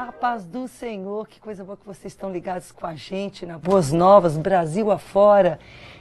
A paz do Senhor, que coisa boa que vocês estão ligados com a gente na Boas Novas, Brasil afora.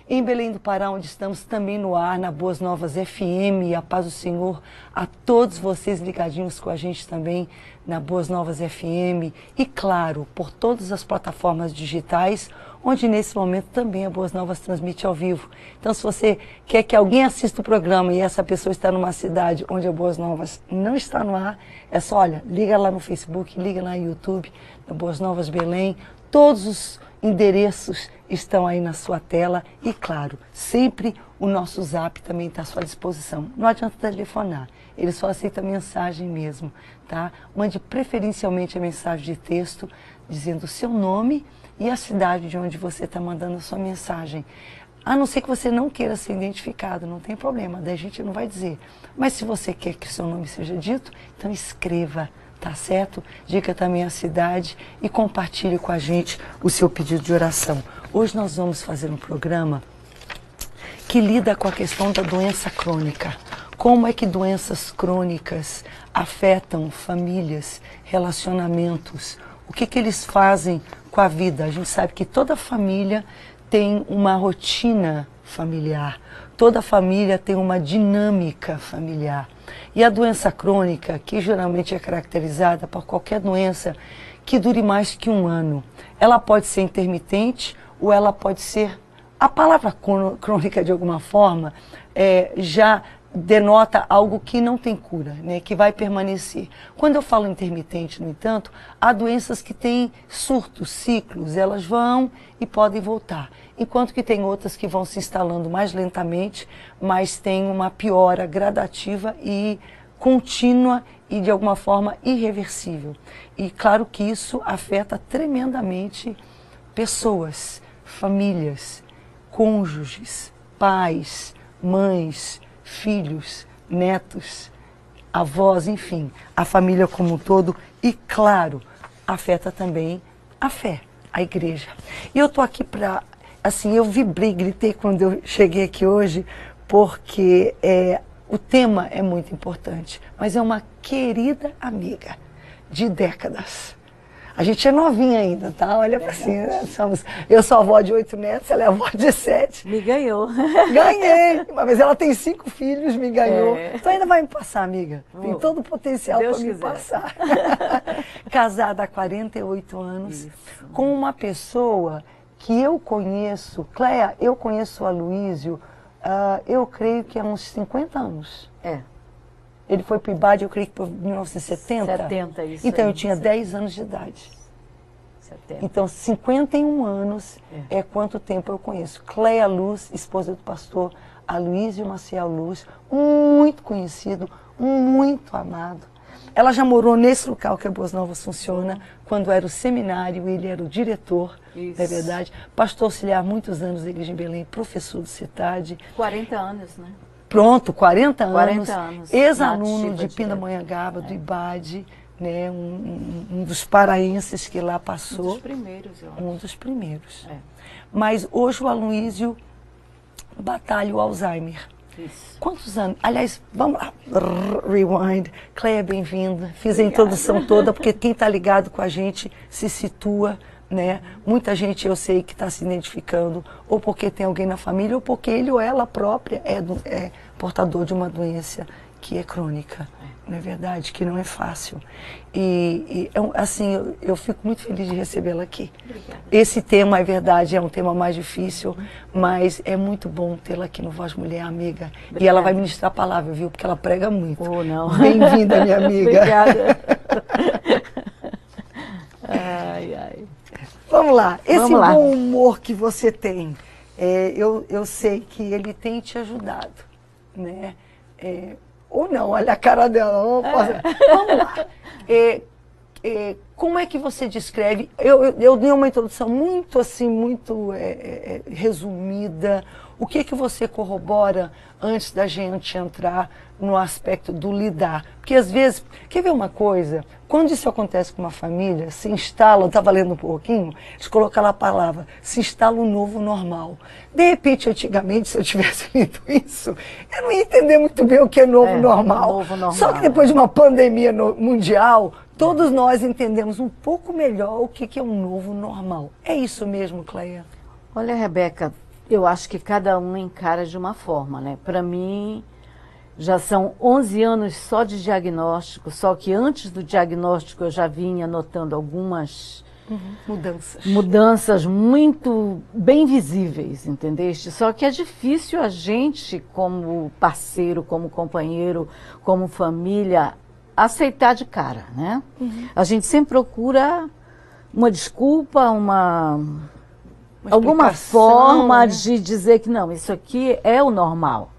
Em Belém do Pará, onde estamos também no ar, na Boas Novas FM, a paz do Senhor a todos vocês ligadinhos com a gente também na Boas Novas FM e, claro, por todas as plataformas digitais, onde nesse momento também a Boas Novas transmite ao vivo. Então, se você quer que alguém assista o programa e essa pessoa está numa cidade onde a Boas Novas não está no ar, é só, olha, liga lá no Facebook, liga lá no YouTube, na Boas Novas Belém, todos os endereços estão aí na sua tela e, claro, sempre o nosso zap também está à sua disposição. Não adianta telefonar, ele só aceita mensagem mesmo, tá? Mande preferencialmente a mensagem de texto dizendo o seu nome e a cidade de onde você está mandando a sua mensagem. A não ser que você não queira ser identificado, não tem problema, daí a gente não vai dizer. Mas se você quer que o seu nome seja dito, então escreva tá certo? Diga também a cidade e compartilhe com a gente o seu pedido de oração. Hoje nós vamos fazer um programa que lida com a questão da doença crônica. Como é que doenças crônicas afetam famílias, relacionamentos? O que, que eles fazem com a vida? A gente sabe que toda família tem uma rotina familiar, toda família tem uma dinâmica familiar. E a doença crônica, que geralmente é caracterizada por qualquer doença que dure mais que um ano, ela pode ser intermitente ou ela pode ser. A palavra crônica, de alguma forma, é, já denota algo que não tem cura, né, que vai permanecer. Quando eu falo intermitente, no entanto, há doenças que têm surtos, ciclos, elas vão e podem voltar. Enquanto que tem outras que vão se instalando mais lentamente, mas tem uma piora gradativa e contínua e de alguma forma irreversível. E claro que isso afeta tremendamente pessoas, famílias, cônjuges, pais, mães, filhos, netos, avós, enfim, a família como um todo e, claro, afeta também a fé, a igreja. E eu estou aqui para, assim, eu vibrei, gritei quando eu cheguei aqui hoje, porque é, o tema é muito importante, mas é uma querida amiga de décadas. A gente é novinha ainda, tá? Olha para cima. Né? Somos, eu sou avó de oito netos, ela é avó de sete. Me ganhou. Ganhei! Mas ela tem cinco filhos, me ganhou. É. Então ainda vai me passar, amiga. Tem todo o potencial para me passar. Casada há 48 anos, Isso. com uma pessoa que eu conheço, Cléa, eu conheço a Luísio, uh, eu creio que há uns 50 anos. É. Ele foi para o IBAD, eu creio que por 1970. 70, isso. Então aí, eu tinha 10 anos de idade. 70. Então, 51 anos é. é quanto tempo eu conheço. Cleia Luz, esposa do pastor Aloysio Maciel Luz, muito conhecido, muito amado. Ela já morou nesse local que a Boas Novas funciona, quando era o seminário, ele era o diretor, Isso. é verdade. Pastor auxiliar muitos anos da Igreja em Belém, professor de cidade. 40 anos, né? Pronto, 40 anos. 40 anos. Ex-aluno de Pindamonhangaba, é. do IBAD, né, um, um, dos paraenses que lá passou. Um dos primeiros, eu acho. Um dos primeiros. É. Mas hoje o Aloysio batalha o Alzheimer. Isso. Quantos anos? Aliás, vamos lá. Rewind. Cleia, bem-vinda. Fiz Obrigada. a introdução toda, porque quem está ligado com a gente se situa né? Muita gente eu sei que está se identificando, ou porque tem alguém na família, ou porque ele ou ela própria é, do, é portador de uma doença que é crônica, não é verdade? Que não é fácil. E, e é assim, eu, eu, fico muito feliz de recebê-la aqui. Obrigada. Esse tema, é verdade, é um tema mais difícil, mas é muito bom tê-la aqui no Voz Mulher, amiga. Obrigada. E ela vai ministrar a palavra, viu? Porque ela prega muito. Oh, não. Bem-vinda, minha amiga. Obrigada. ai, ai. Vamos lá. Esse Vamos lá. bom humor que você tem, é, eu, eu sei que ele tem te ajudado, né? É, ou não, olha a cara dela. É. Vamos lá. É, é, como é que você descreve? Eu, eu, eu, dei uma introdução muito assim, muito é, resumida. O que que você corrobora antes da gente entrar no aspecto do lidar? Porque às vezes, quer ver uma coisa? Quando isso acontece com uma família, se instala, eu estava lendo um pouquinho, eles colocam lá a palavra, se instala um novo normal. De repente, antigamente, se eu tivesse lido isso, eu não ia entender muito bem o que é novo, é, normal. Novo normal. Só que depois de uma pandemia no, mundial, todos nós entendemos um pouco melhor o que, que é um novo normal. É isso mesmo, Cleia? Olha, Rebeca, eu acho que cada um encara de uma forma, né? Para mim, já são 11 anos só de diagnóstico, só que antes do diagnóstico eu já vinha notando algumas Uhum. Mudanças. Mudanças muito bem visíveis, entendeste? Só que é difícil a gente, como parceiro, como companheiro, como família, aceitar de cara, né? Uhum. A gente sempre procura uma desculpa, uma, uma alguma forma né? de dizer que não, isso aqui é o normal.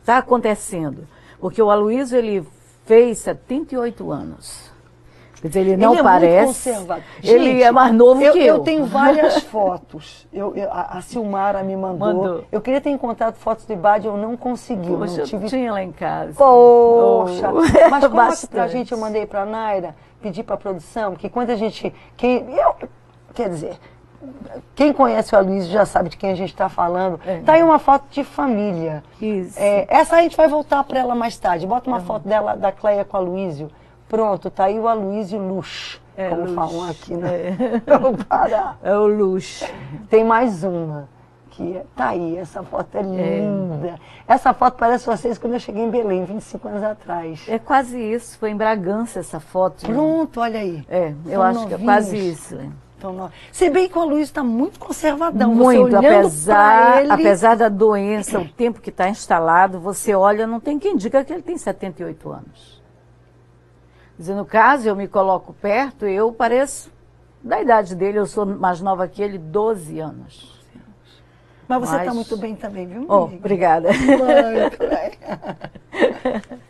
Está acontecendo. Porque o Aloysio, ele fez 78 anos. Quer dizer, ele não ele é parece. Ele Gente, é mais novo eu, que eu. Eu tenho várias fotos. Eu, eu, a, a Silmara me mandou. mandou. Eu queria ter encontrado fotos do Ibad, eu não consegui. Poxa, não tive... eu tinha lá em casa. Poxa! Oh. Mas conta pra gente, eu mandei pra Naira, pedi pra produção, que quando a gente. Quem, eu, quer dizer, quem conhece o Aloysio já sabe de quem a gente está falando. É. Tá aí uma foto de família. Isso. É, essa a gente vai voltar para ela mais tarde. Bota uma uhum. foto dela, da Cleia com o Aloysio. Pronto, tá aí o Aloysio Lux, é, como Lux. falam aqui, né? É. É o Lux. Tem mais uma, que é, tá aí, essa foto é, é. linda. É. Essa foto parece vocês quando eu cheguei em Belém, 25 anos atrás. É quase isso, foi em Bragança essa foto. Pronto, olha aí. É, eu São acho novinhos. que é quase isso. Então, no... Se bem que o Luiz está muito conservadão. Muito, apesar, ele... apesar da doença, o tempo que está instalado, você olha, não tem quem diga que ele tem 78 anos. Dizer, no caso, eu me coloco perto, eu pareço da idade dele, eu sou mais nova que ele, 12 anos. Mas você está muito bem também, viu? Oh, obrigada. Muito.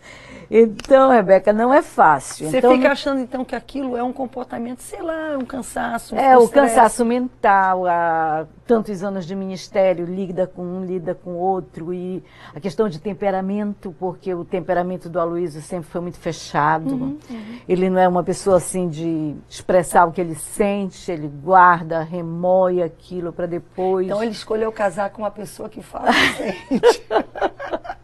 Então, Rebeca, não é fácil. Você então, fica achando então que aquilo é um comportamento, sei lá, um cansaço. Um é, o cansaço mental, há tantos anos de ministério, lida com um, lida com outro, e a questão de temperamento, porque o temperamento do Aloysio sempre foi muito fechado. Uhum, uhum. Ele não é uma pessoa assim de expressar o que ele sente, ele guarda, remoe aquilo para depois. Então ele escolheu casar com uma pessoa que fala sente.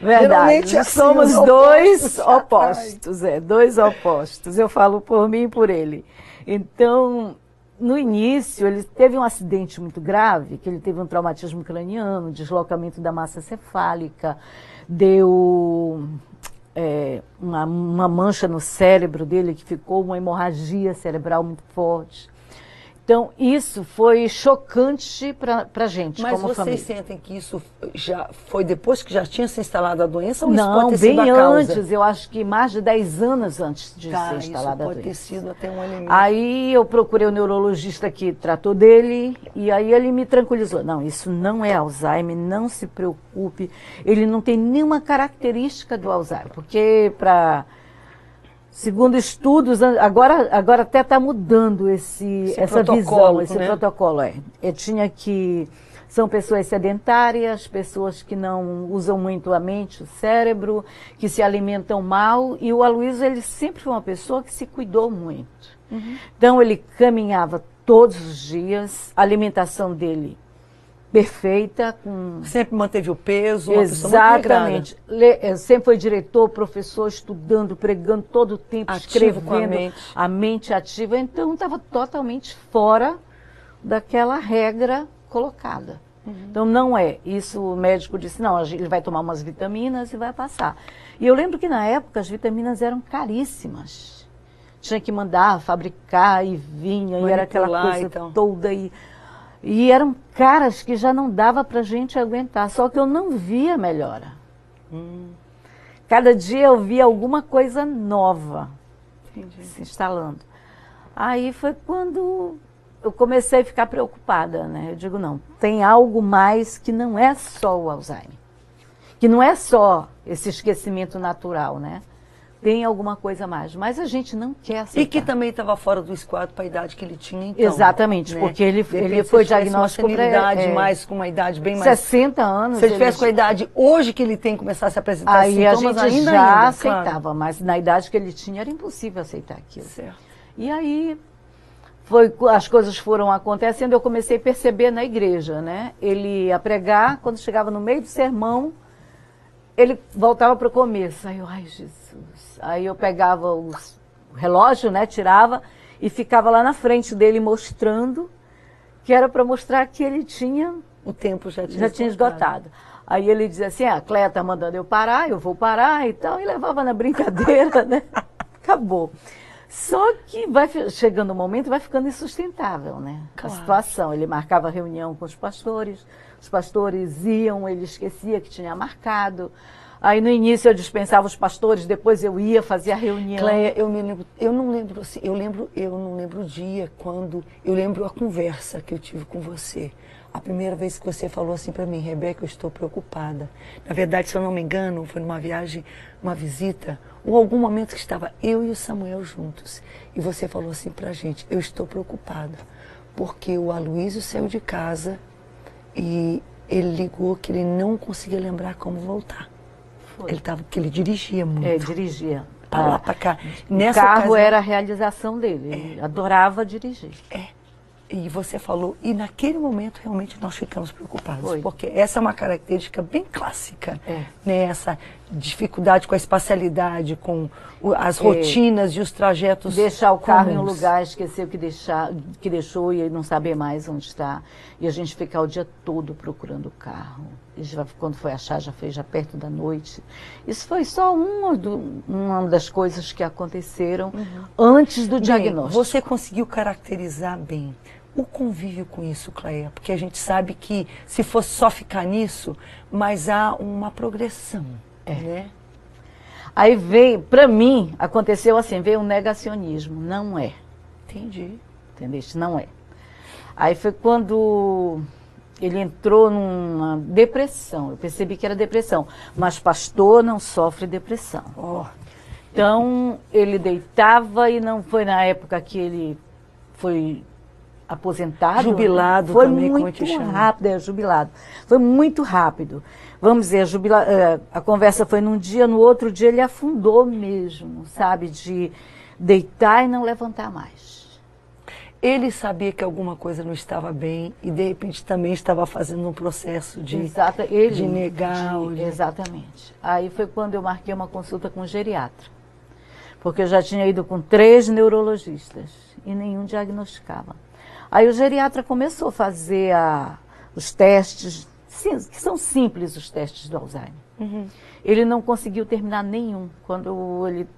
Verdade. Assim, Somos dois opostos, é, dois opostos. Eu falo por mim e por ele. Então, no início, ele teve um acidente muito grave, que ele teve um traumatismo craniano, deslocamento da massa cefálica, deu é, uma, uma mancha no cérebro dele que ficou uma hemorragia cerebral muito forte. Então, isso foi chocante para a gente, Mas como vocês sentem que isso já foi depois que já tinha se instalado a doença ou Não, isso pode ter bem sido antes, eu acho que mais de 10 anos antes de tá, ser instalada a doença. pode ter sido até um elemento. Aí eu procurei o neurologista que tratou dele e aí ele me tranquilizou. Não, isso não é Alzheimer, não se preocupe. Ele não tem nenhuma característica do Alzheimer, porque para Segundo estudos, agora, agora até está mudando esse, esse essa visão, esse né? protocolo. É. Eu tinha que. São pessoas sedentárias, pessoas que não usam muito a mente, o cérebro, que se alimentam mal. E o Aloysio, ele sempre foi uma pessoa que se cuidou muito. Uhum. Então, ele caminhava todos os dias, a alimentação dele perfeita. Com... Sempre manteve o peso. Exatamente. Eh, sempre foi diretor, professor, estudando, pregando todo o tempo, Ativo escrevendo. A mente. a mente ativa. Então estava totalmente fora daquela regra colocada. Uhum. Então não é. Isso o médico disse, não, ele vai tomar umas vitaminas e vai passar. E eu lembro que na época as vitaminas eram caríssimas. Tinha que mandar fabricar e vinha, Manipular, e era aquela coisa então. toda. E e eram caras que já não dava para a gente aguentar, só que eu não via melhora. Hum. Cada dia eu via alguma coisa nova Entendi. se instalando. Aí foi quando eu comecei a ficar preocupada, né? Eu digo, não, tem algo mais que não é só o Alzheimer. Que não é só esse esquecimento natural, né? Tem alguma coisa mais. Mas a gente não quer aceitar. E que também estava fora do esquadro para a idade que ele tinha, então. Exatamente, né? porque ele, ele foi diagnosticado com idade é, mais, com uma idade bem mais... 60 anos. Se ele tivesse com a idade hoje que ele tem, começar a se apresentar Aí a gente ainda, já ainda, aceitava, claro. mas na idade que ele tinha era impossível aceitar aquilo. Certo. E aí foi, as coisas foram acontecendo, eu comecei a perceber na igreja, né? Ele ia pregar, quando chegava no meio do sermão ele voltava para o começo. Aí eu, ai Jesus. Aí eu pegava o relógio, né, tirava e ficava lá na frente dele mostrando que era para mostrar que ele tinha o tempo já tinha, já tinha esgotado. Aí ele dizia assim: ah, a Cleia está mandando eu parar, eu vou parar e tal, e levava na brincadeira, né? Acabou. Só que vai chegando um momento vai ficando insustentável, né? Claro. A situação. Ele marcava reunião com os pastores, os pastores iam, ele esquecia que tinha marcado. Aí no início eu dispensava os pastores, depois eu ia fazer a reunião. Cleia, eu me lembro, eu não lembro assim, eu lembro, eu não lembro o dia quando, eu lembro a conversa que eu tive com você. A primeira vez que você falou assim para mim, Rebeca, eu estou preocupada. Na verdade, se eu não me engano, foi numa viagem, uma visita, ou algum momento que estava eu e o Samuel juntos. E você falou assim pra gente, eu estou preocupada, porque o Aloysio saiu de casa e ele ligou que ele não conseguia lembrar como voltar. Foi. Ele tava, porque ele dirigia muito. É, dirigia. Para lá, para cá. Nessa o carro ocasião, era a realização dele. Ele é, adorava dirigir. É. E você falou, e naquele momento realmente nós ficamos preocupados, Foi. porque essa é uma característica bem clássica, é. né? essa dificuldade com a espacialidade, com as é. rotinas e os trajetos. Deixar o carro comuns. em um lugar, esquecer o que, deixar, que deixou e não saber mais onde está. E a gente ficar o dia todo procurando o carro. Já, quando foi achar, já foi já perto da noite. Isso foi só uma, do, uma das coisas que aconteceram uhum. antes do bem, diagnóstico. Você conseguiu caracterizar bem o convívio com isso, Cleia? Porque a gente sabe que se fosse só ficar nisso, mas há uma progressão, é. né? Aí veio, para mim, aconteceu assim, veio um negacionismo, não é. Entendi. Entendeste? Não é. Aí foi quando ele entrou numa depressão. Eu percebi que era depressão. Mas pastor não sofre depressão. Oh. Então, ele deitava e não foi na época que ele foi aposentado. Jubilado foi também, muito rápido, é, jubilado. Foi muito rápido. Vamos dizer, a, jubila, é, a conversa foi num dia, no outro dia ele afundou mesmo, sabe? De deitar e não levantar mais. Ele sabia que alguma coisa não estava bem e de repente também estava fazendo um processo de, Exato, ele, de negar. De, Exatamente. Aí foi quando eu marquei uma consulta com um geriatra. Porque eu já tinha ido com três neurologistas e nenhum diagnosticava. Aí o geriatra começou a fazer a, os testes, sim, que são simples os testes do Alzheimer. Uhum. Ele não conseguiu terminar nenhum. Quando, ele,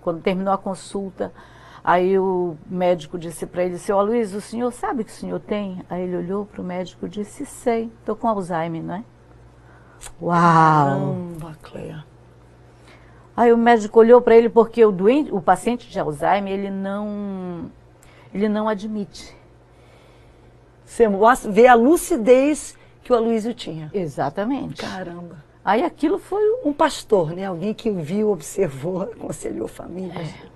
quando terminou a consulta, aí o médico disse para ele, seu Luiz, o senhor sabe que o senhor tem? Aí ele olhou para o médico e disse, sei, estou com Alzheimer, não é? Uau! Caramba, Cleia. Aí o médico olhou para ele porque o doente, o paciente de Alzheimer, ele não, ele não admite você vê a lucidez que o Aloysio tinha. Exatamente. Caramba. Aí aquilo foi um pastor, né? Alguém que viu, observou, aconselhou famílias. É.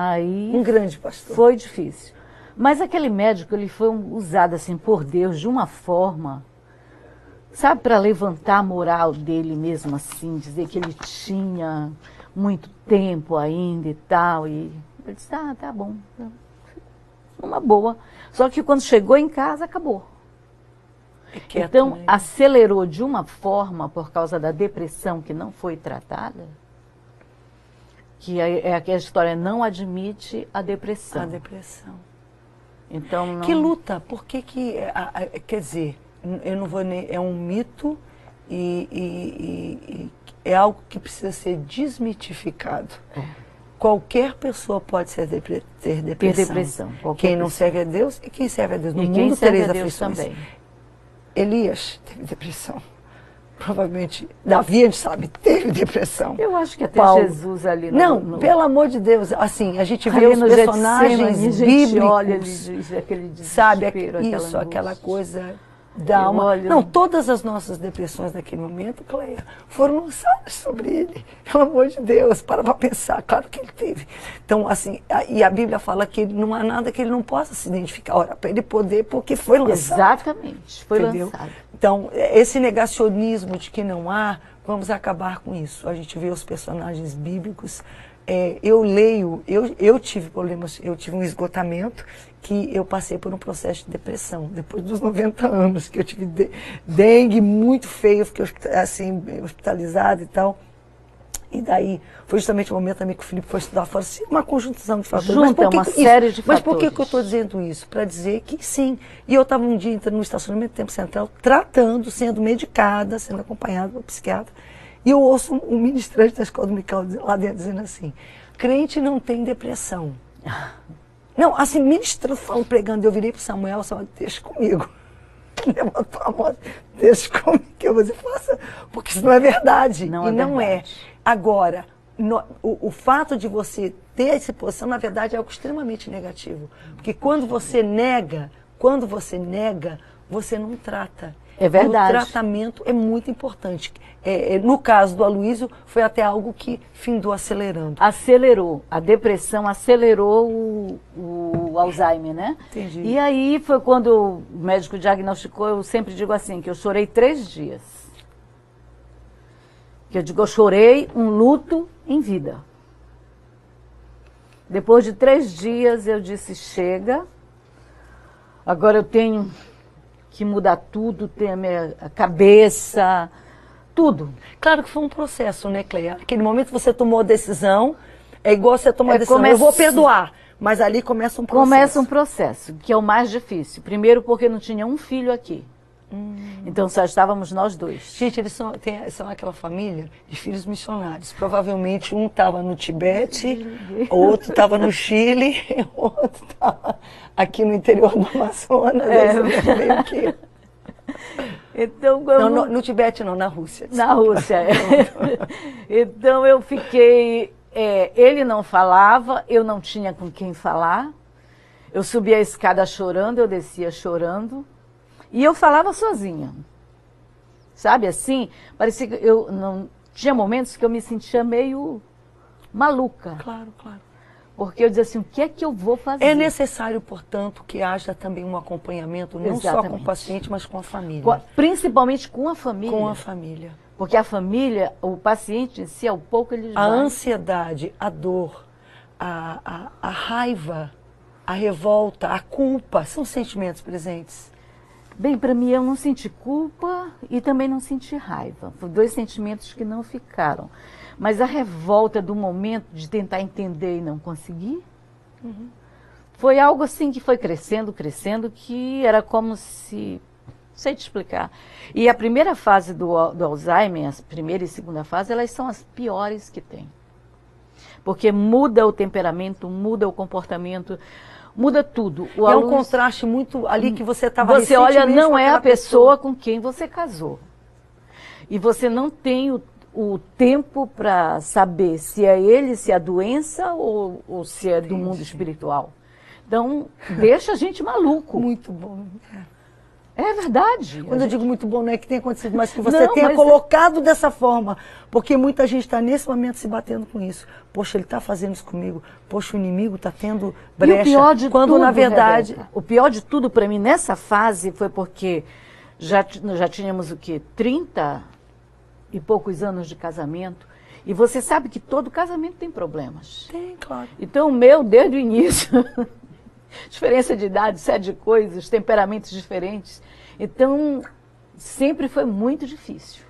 Aí um grande pastor. Foi difícil. Mas aquele médico, ele foi usado assim por Deus de uma forma, sabe, para levantar a moral dele mesmo assim, dizer que ele tinha muito tempo ainda e tal. E ele disse, ah, tá bom. Uma boa. Só que quando chegou em casa, acabou. É então, né? acelerou de uma forma por causa da depressão que não foi tratada, que é, é aquela história, não admite a depressão. A depressão. Então, não... Que luta, por que que, quer dizer, eu não vou nem, é um mito e, e, e, é algo que precisa ser desmitificado. É qualquer pessoa pode ser depre ter depressão. Depressão quem não serve a Deus e quem serve a Deus. No e mundo tereis aflições. Também. Elias teve depressão. Provavelmente, Davi, a gente sabe, teve depressão. Eu acho que até Paulo. Jesus ali. No, não, no... pelo amor de Deus, assim, a gente vê os personagens bíblicos, olha, ele, aquele sabe, isso, angústia. aquela coisa dá uma. Olho... Não, todas as nossas depressões naquele momento, Cleia, foram lançadas sobre ele. Pelo amor de Deus, para para pensar. Claro que ele teve. Então, assim, a, e a Bíblia fala que não há nada que ele não possa se identificar. Ora, para ele poder, porque foi lançado. Exatamente, foi entendeu? lançado. Então, esse negacionismo de que não há, vamos acabar com isso. A gente vê os personagens bíblicos é, eu leio, eu, eu tive problemas, eu tive um esgotamento que eu passei por um processo de depressão, depois dos 90 anos, que eu tive de, dengue muito feio, fiquei assim, hospitalizado e tal. E daí, foi justamente o momento também que o Felipe foi estudar fora, uma conjunção de fatores. Junta mas uma que, série isso? de mas fatores. Mas por que, que eu estou dizendo isso? Para dizer que sim. E eu estava um dia entrando no estacionamento do Tempo Central, tratando, sendo medicada, sendo acompanada por um psiquiatra. E eu ouço um, um ministrante da escola dominical lá dentro dizendo assim, crente não tem depressão. Não, assim, ministrando, falando, pregando, eu virei para Samuel, Samuel, deixa comigo. Levantou a mão, deixa comigo, que você faça, porque isso não é verdade. Não e é não verdade. é. Agora, no, o, o, fato de você ter essa posição, na verdade, é algo extremamente negativo. Porque quando você nega, quando você nega, você não trata. É verdade. O tratamento é muito importante. É, é, no caso do Aloysio, foi até algo que findou acelerando. Acelerou. A depressão acelerou o, o Alzheimer, né? Entendi. E aí foi quando o médico diagnosticou, eu sempre digo assim, que eu chorei três dias. Que eu digo, eu chorei um luto em vida. Depois de três dias eu disse, chega, agora eu tenho que mudar tudo, ter a minha cabeça, tudo. Claro que foi um processo, né, Cleia? Aquele momento você tomou a decisão, é igual você tomou a É, decisão, começa- eu vou perdoar. Mas ali começa um processo. Começa um processo, que é o mais difícil. Primeiro porque não tinha um filho aqui. Então só estávamos nós dois. Gente, eles são, tem- são aquela família de filhos missionários. Provavelmente um estava no Tibete, outro estava no Chile, outro estava aqui no interior do Amazonas. É. meio que- Então, Não, eu no, no Tibete não, na Rússia. Na Rússia. é. então eu fiquei. é, ele não falava, eu não tinha com quem falar. Eu subia a escada chorando, eu descia chorando. E eu falava sozinha. Sabe assim? Parecia que eu não. Tinha momentos que eu me sentia meio maluca. Claro, claro. Porque eu dizia assim: o que é que eu vou fazer? É necessário, portanto, que haja também um acompanhamento, não só com o Exatamente. paciente, mas com a família. Com a- Principalmente com a família. Com a família. Porque a família, o paciente em si, ao pouco ele A vai. ansiedade, a dor, a, a, a raiva, a revolta, a culpa, são sentimentos presentes. Bem, para mim eu não senti culpa e também não senti raiva. Foram dois sentimentos que não ficaram. Mas a revolta do momento de tentar entender e não conseguir, foi algo assim que foi crescendo, crescendo, que era como se. Sei te explicar. E a primeira fase do, do Alzheimer, a primeira e segunda fase, elas são as piores que tem. Porque muda o temperamento, muda o comportamento, muda tudo. O é um aluno- contraste muito ali que você estava você olha, não é a aquela pessoa com quem você casou. E você não tem o, o tempo para saber se é ele, se é a doença ou, ou se é do Entendi. mundo espiritual. Então, deixa a gente maluco. Muito bom. É verdade. Quando eu digo muito bom, não é que tenha acontecido, mas que você Não, tenha mas- colocado dessa forma. Porque muita gente está nesse momento se batendo com isso. Poxa, ele está fazendo isso comigo. Poxa, o inimigo está tendo brecha. E o pior de quando, tudo, na verdade, Rebeca, o pior de tudo para mim nessa fase foi porque já, já tínhamos o quê? 30 e poucos anos de casamento. E você sabe que todo casamento tem problemas. tem, claro. Então, o meu, desde o início, diferença de idade, série de coisas, temperamentos diferentes. Então, sempre foi muito difícil.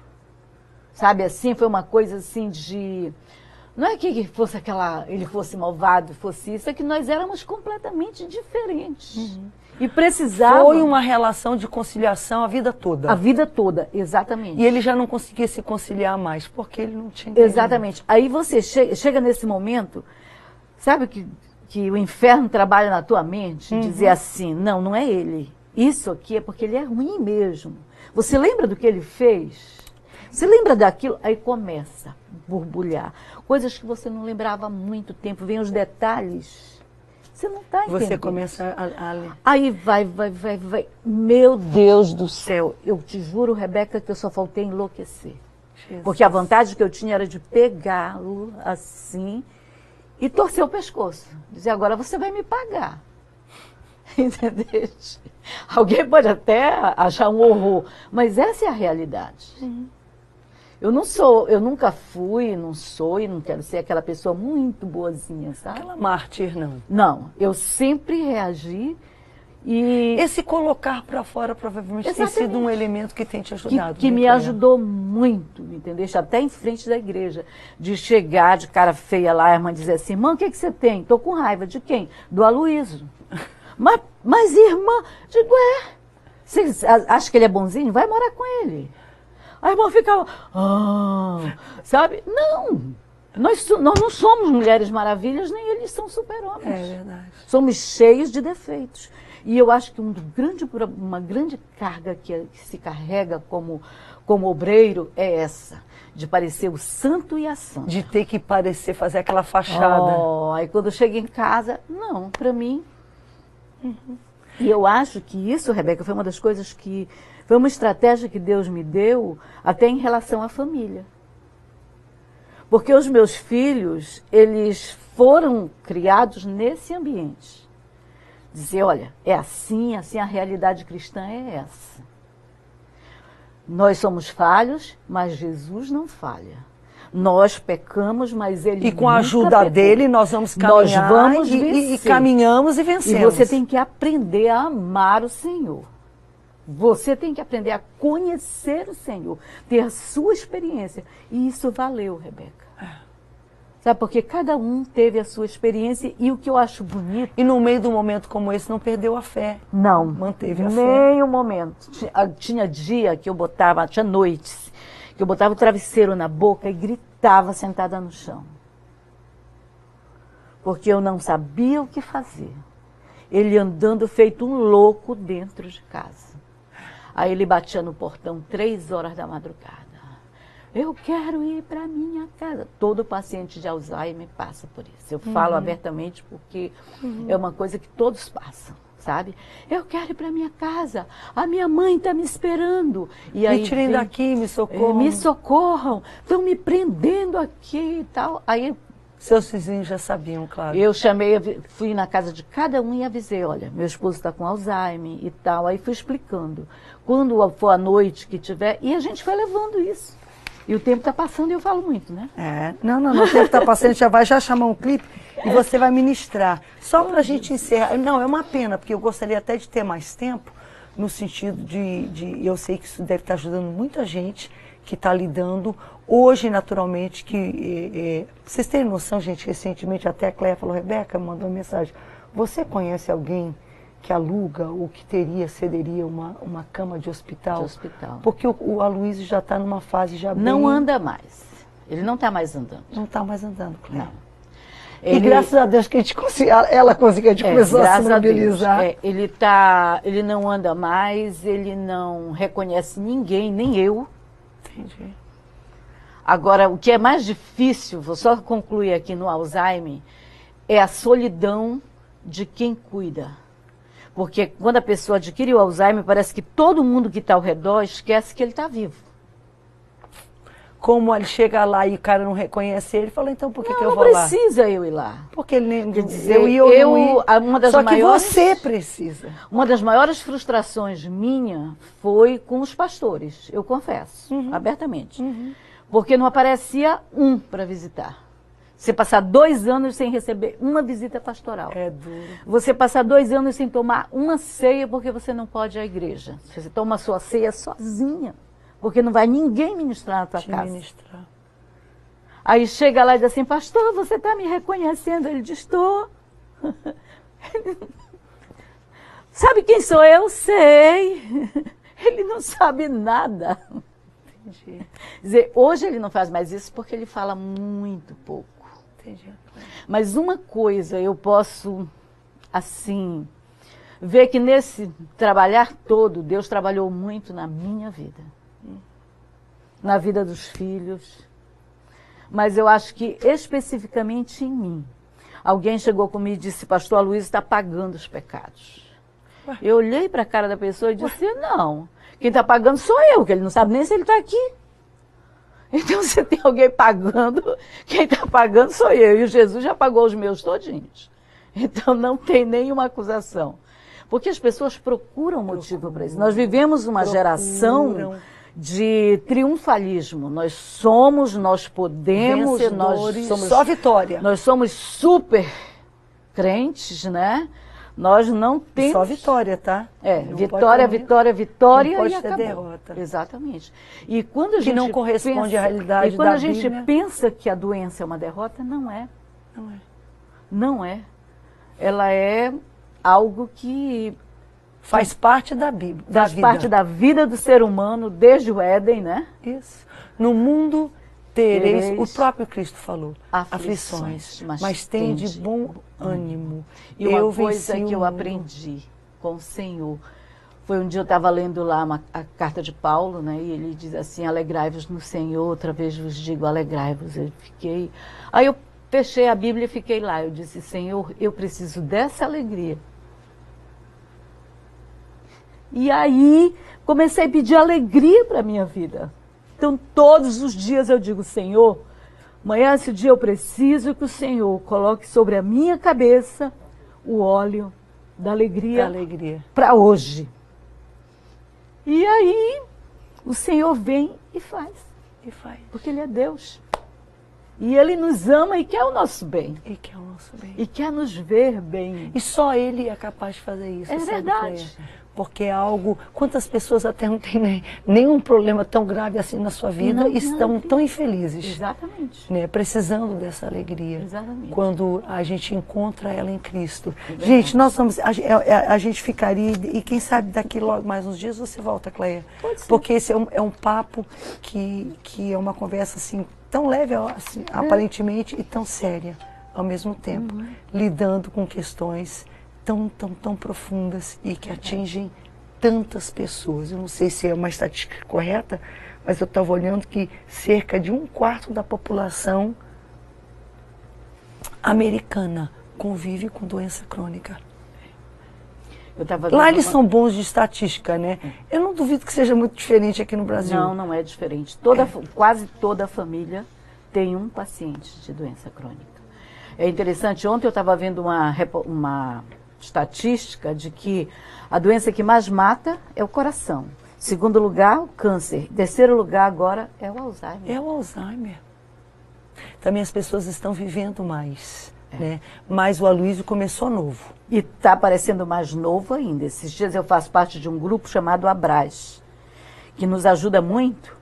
Sabe assim, foi uma coisa assim de. Não é que fosse aquela. ele fosse malvado, fosse isso, é que nós éramos completamente diferentes. E precisava. Foi uma relação de conciliação a vida toda. A vida toda, exatamente. E ele já não conseguia se conciliar mais, porque ele não tinha. Exatamente. Aí você che- chega nesse momento, sabe que, que o inferno trabalha na tua mente? Uhum. Dizer assim, não, não é ele. Isso aqui é porque ele é ruim mesmo. Você lembra do que ele fez? Você lembra daquilo? Aí começa a borbulhar. Coisas que você não lembrava há muito tempo. Vem os detalhes. Você não está entendendo. Você começa a, a ler. Aí vai, vai, vai, vai. Meu Deus do céu. Eu te juro, Rebeca, que eu só faltei enlouquecer. Jesus. Porque a vantagem que eu tinha era de pegá-lo assim e torcer o pescoço. Dizer, agora você vai me pagar. Entendeu? Alguém pode até achar um horror, mas essa é a realidade. Eu não sou, eu nunca fui, não sou e não quero ser aquela pessoa muito boazinha, sabe? Aquela mártir, não. Não, eu sempre reagi e... Esse colocar para fora provavelmente Exatamente. tem sido um elemento que tem te ajudado. Que, que me ajudou muito, entendeu? Até em frente da igreja. De chegar de cara feia lá, a irmã dizer assim, irmã, o que, que você tem? Tô com raiva. De quem? Do Aloísio. mas, mas, irmã, digo, é. Você acha que ele é bonzinho? Vai morar com ele. A irmã ficava, ah, sabe? Não. Nós, nós não somos mulheres maravilhas, nem eles são super-homens. É verdade. Somos cheios de defeitos. E eu acho que um grande, uma grande carga que, que se carrega como, como obreiro é essa de parecer o santo e a santa. De ter que parecer, fazer aquela fachada. Oh, aí quando eu chego em casa, não, para mim. Uhum. E eu acho que isso, Rebeca, foi uma das coisas que. Foi uma estratégia que Deus me deu até em relação à família. Porque os meus filhos, eles foram criados nesse ambiente dizer, olha, é assim, assim a realidade cristã é essa. Nós somos falhos, mas Jesus não falha. Nós pecamos, mas ele E com a ajuda pecou. dele nós vamos caminhar nós vamos e, e, caminhamos e vencemos. E você tem que aprender a amar o Senhor. Você tem que aprender a conhecer o Senhor, ter a sua experiência. E isso valeu, Rebeca. Sabe, porque cada um teve a sua experiência e o que eu acho bonito. E no meio de um momento como esse não perdeu a fé. Não. Manteve a nem fé. Nem um momento. Tinha, tinha dia que eu botava, tinha noites, que eu botava o travesseiro na boca e gritava sentada no chão. Porque eu não sabia o que fazer. Ele andando feito um louco dentro de casa. Aí ele batia no portão três horas da madrugada. Eu quero ir para minha casa. Todo paciente de Alzheimer passa por isso. Eu uhum. falo abertamente porque uhum. é uma coisa que todos passam, sabe? Eu quero ir para minha casa. A minha mãe está me esperando. E aí me tirem vem, daqui, me socorram. É, me socorram. Estão me prendendo aqui e tal. Aí seus vizinhos já sabiam, claro. Eu chamei, fui na casa de cada um e avisei, olha, meu esposo está com Alzheimer e tal. Aí fui explicando. Quando for a noite que tiver, e a gente foi levando isso. E o tempo está passando e eu falo muito, né? É. Não, não, não. O tempo está passando, já vai já chamar um clipe e você vai ministrar. Só para a gente encerrar. Não, é uma pena, porque eu gostaria até de ter mais tempo, no sentido de. de eu sei que isso deve estar ajudando muita gente que está lidando. Hoje, naturalmente, que. É, é, vocês têm noção, gente, recentemente até a Cléia falou, Rebeca, mandou mensagem. Você conhece alguém que aluga ou que teria, cederia uma, uma cama de hospital. De hospital. Porque o, o Aloysio já está numa fase já Não anda mais. Ele não está mais andando. Não está mais andando, claro. Ele... E graças a Deus que a gente ela conseguiu, a gente é, começou a se mobilizar. É, ele, tá, ele não anda mais, ele não reconhece ninguém, nem eu. Entendi. Agora, o que é mais difícil, vou só concluir aqui no Alzheimer, é a solidão de quem cuida. Porque quando a pessoa adquire o Alzheimer, parece que todo mundo que está ao redor esquece que ele está vivo. Como ele chega lá e o cara não reconhece ele, fala, então por que, não, que eu vou lá? Não precisa eu ir lá. Porque ele nem Quer dizer, eu, eu, eu ir, uma das Só maiores, que você precisa. Uma das maiores frustrações minha foi com os pastores, eu confesso, uhum. abertamente. Uhum. Porque não aparecia um para visitar. Você passar dois anos sem receber uma visita pastoral. É duro. Você passar dois anos sem tomar uma ceia porque você não pode ir à igreja. Você toma a sua ceia sozinha, porque não vai ninguém ministrar na tua Te casa. Ministrar. Aí chega lá e diz assim, pastor, você está me reconhecendo? Ele diz, estou. sabe quem sou eu? Sei. Ele não sabe nada. Entendi. Dizer, hoje ele não faz mais isso porque ele fala muito pouco. Entendi. Mas uma coisa eu posso, assim, ver que nesse trabalhar todo, Deus trabalhou muito na minha vida, na vida dos filhos. Mas eu acho que especificamente em mim. Alguém chegou comigo e disse, pastor Luiz está pagando os pecados. Ué? Eu olhei para a cara da pessoa e disse, Ué? não, quem está pagando sou eu, que ele não sabe nem se ele está aqui. Então, se tem alguém pagando, quem está pagando sou eu. E o Jesus já pagou os meus todinhos. Então, não tem nenhuma acusação. Porque as pessoas procuram motivo para isso. Nós vivemos uma procuram. geração de triunfalismo. Nós somos, nós podemos, nós somos só vitória. Nós somos super crentes, né? Nós não temos. Só vitória, tá? É, não vitória, vitória, vitória não pode e ter acabou. derrota. Exatamente. E quando a que gente não corresponde pensa, à realidade E quando da a gente Bíblia... pensa que a doença é uma derrota, não é. Não é. Não é. Ela é algo que faz parte da Bíblia, da faz vida. parte da vida do ser humano desde o Éden, né? Isso. No mundo tereis, tereis o próprio Cristo falou, aflições, mas, mas tem de bom ânimo. E uma eu coisa que eu aprendi com o Senhor foi um dia eu estava lendo lá uma, a carta de Paulo, né? E ele diz assim: alegrai-vos no Senhor, outra vez vos digo, alegrai-vos. Eu fiquei. Aí eu fechei a Bíblia e fiquei lá. Eu disse: Senhor, eu preciso dessa alegria. E aí comecei a pedir alegria para a minha vida. Então, todos os dias eu digo, Senhor, amanhã esse dia eu preciso que o Senhor coloque sobre a minha cabeça o óleo da alegria, para hoje. E aí o Senhor vem e faz. E faz. Porque Ele é Deus. E Ele nos ama e quer o nosso bem. E quer o nosso bem. E quer nos ver bem. E só Ele é capaz de fazer isso. É verdade porque é algo. Quantas pessoas até não têm nem, nenhum problema tão grave assim na sua vida não, e estão não. tão infelizes. Exatamente. Né, precisando dessa alegria. Exatamente. Quando a gente encontra ela em Cristo. É gente, nós vamos. A, a, é, é, a, gente ficaria. E quem sabe daqui logo mais uns dias você volta, Cleia. Pode ser. Porque esse é um, é um papo que, que é uma conversa assim, tão leve, assim, é. aparentemente, e tão séria ao mesmo tempo. Uhum. Lidando com questões tão, tão, tão profundas e que atingem tantas pessoas. Eu não sei se é uma estatística correta, mas eu estava olhando que cerca de um quarto da população americana convive com doença crônica. Lá eles uma... são bons de estatística, né? Eu não duvido que seja muito diferente aqui no Brasil. Não, não é diferente. Toda, é. Quase toda a família tem um paciente de doença crônica. É interessante, ontem eu estava vendo uma, uma estatística de que a doença que mais mata é o coração. Segundo lugar, o câncer. Terceiro lugar agora é o Alzheimer. É o Alzheimer. Também as pessoas estão vivendo mais. É. Né? Mas o Aloysio começou novo. E está parecendo mais novo ainda. Esses dias eu faço parte de um grupo chamado Abraz, que nos ajuda muito,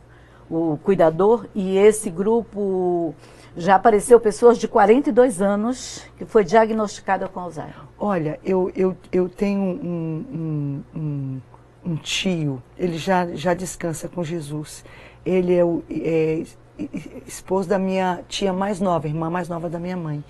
o cuidador, e esse grupo já apareceu pessoas de 42 anos que foi diagnosticada com Alzheimer. Olha, eu, eu, eu tenho um, um, um, um tio, ele já, já descansa com Jesus. Ele é o é, esposo da minha tia mais nova, irmã mais nova da minha mãe.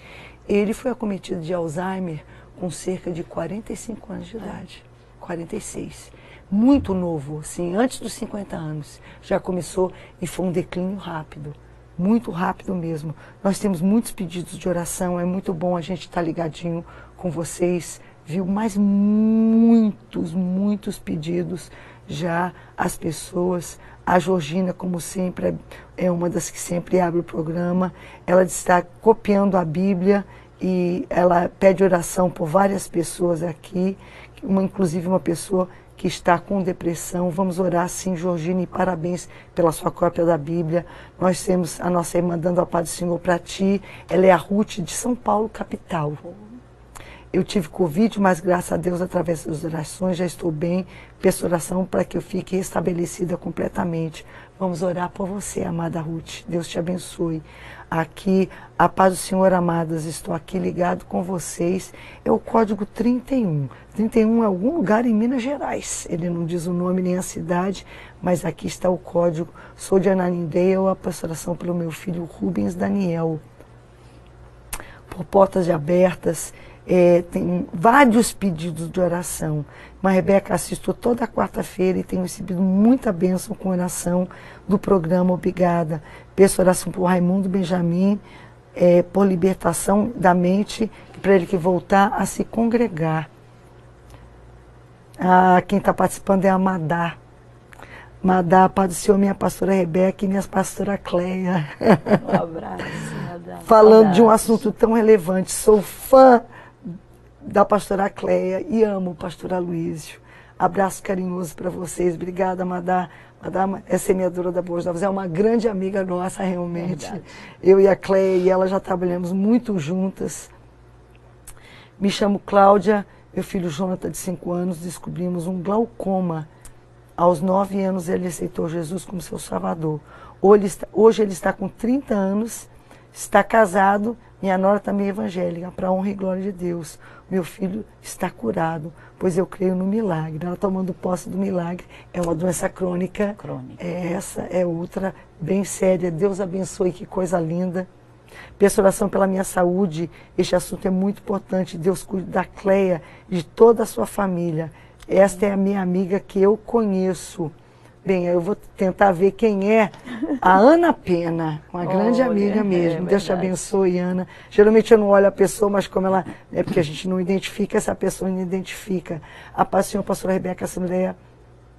Ele foi acometido de Alzheimer com cerca de 45 anos de idade. 46 muito novo, assim, antes dos 50 anos. Já começou e foi um declínio rápido muito rápido mesmo. Nós temos muitos pedidos de oração, é muito bom a gente estar tá ligadinho com vocês, viu? Mas muitos, muitos pedidos já as pessoas. A Georgina, como sempre, é uma das que sempre abre o programa. Ela está copiando a Bíblia e ela pede oração por várias pessoas aqui, uma, inclusive uma pessoa que está com depressão. Vamos orar sim, Georgina, e parabéns pela sua cópia da Bíblia. Nós temos a nossa irmã dando a paz do Senhor para ti. Ela é a Ruth de São Paulo, capital. Eu tive Covid, mas graças a Deus, através das orações, já estou bem. Peço oração para que eu fique restabelecida completamente. Vamos orar por você, amada Ruth. Deus te abençoe. Aqui, a paz do Senhor, amadas, estou aqui ligado com vocês. É o código 31. 31 é algum lugar em Minas Gerais. Ele não diz o nome nem a cidade, mas aqui está o código. Sou de Ananindeua, a pastoração pelo meu filho Rubens Daniel. Por portas abertas, é, tem vários pedidos de oração. Mas Rebeca assisto toda quarta-feira e tenho recebido muita bênção com oração do programa Obrigada. Peço oração o Raimundo Benjamin, é, por libertação da mente, para ele que voltar a se congregar. Ah, quem está participando é a Madá. Madá, Pai do Senhor, minha pastora Rebeca e minha pastora Cleia. Um abraço, Madá. Falando de um assunto tão relevante. Sou fã da pastora Cleia e amo o pastor Aloísio. Abraço carinhoso para vocês. Obrigada, Madá. Madá é semeadora da Boas Novas. É uma grande amiga nossa, realmente. Verdade. Eu e a Cleia e ela já trabalhamos muito juntas. Me chamo Cláudia. Meu filho Jonathan, de 5 anos, descobrimos um glaucoma. Aos 9 anos ele aceitou Jesus como seu salvador. Hoje ele está, hoje ele está com 30 anos, está casado, minha nora também é evangélica, para honra e glória de Deus. Meu filho está curado, pois eu creio no milagre. Ela tomando posse do milagre. É uma doença crônica. Crônica. É essa, é outra, bem séria. Deus abençoe, que coisa linda. Peço oração pela minha saúde. Este assunto é muito importante. Deus cuide da Cleia, de toda a sua família. Esta é a minha amiga que eu conheço. Bem, eu vou tentar ver quem é a Ana Pena, uma grande amiga mesmo. É Deus te abençoe, Ana. Geralmente eu não olho a pessoa, mas como ela. É porque a gente não identifica, essa pessoa não identifica. A paz Senhor, pastora Rebeca Assembleia,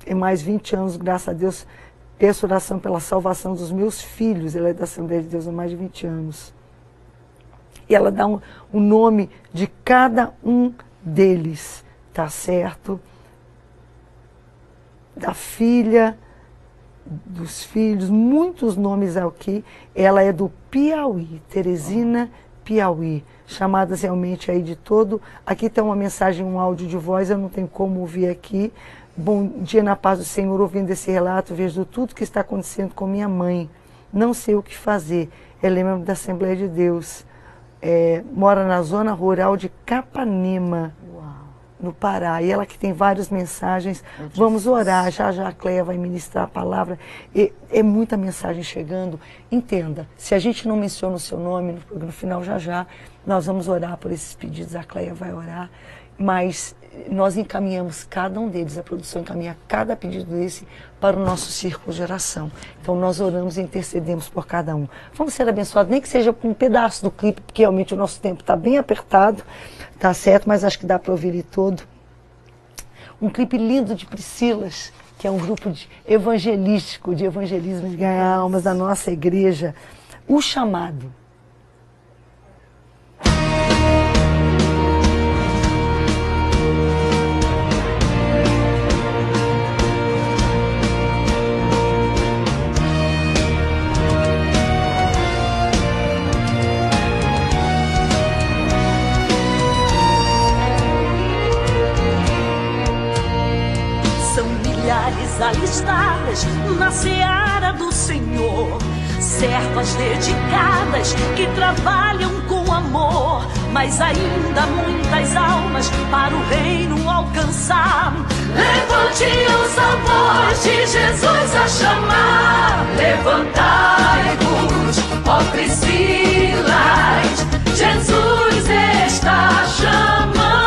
é mais 20 anos, graças a Deus. Peço oração pela salvação dos meus filhos. Ela é da Assembleia de Deus há mais de 20 anos. E ela dá um, o um nome de cada um deles, tá certo? Da filha, dos filhos, muitos nomes aqui. Ela é do Piauí, Teresina Piauí, chamadas realmente aí de todo. Aqui tem uma mensagem, um áudio de voz, eu não tenho como ouvir aqui. Bom dia na paz do Senhor, ouvindo esse relato, vejo tudo que está acontecendo com minha mãe. Não sei o que fazer. Ela é membro da Assembleia de Deus. É, mora na zona rural de Capanema no Pará. E ela que tem várias mensagens. Vamos orar. Já já a Cleia vai ministrar a palavra. E, é muita mensagem chegando. Entenda, se a gente não menciona o seu nome no, no final, já já, nós vamos orar por esses pedidos. A Cleia vai orar. Mas nós encaminhamos cada um deles, a produção encaminha cada pedido desse para o nosso círculo de oração. Então nós oramos e intercedemos por cada um. Vamos ser abençoados, nem que seja com um pedaço do clipe, porque realmente o nosso tempo está bem apertado. Tá certo, mas acho que dá para ouvir ele todo. Um clipe lindo de Priscilas, que é um grupo de evangelístico, de evangelismo de ganhar almas da nossa igreja. O chamado. Alistadas na seara do Senhor. Servas dedicadas que trabalham com amor, mas ainda muitas almas para o reino alcançar. Levante os voz de Jesus a chamar. Levantai-vos, ó Priscilas, Jesus está chamando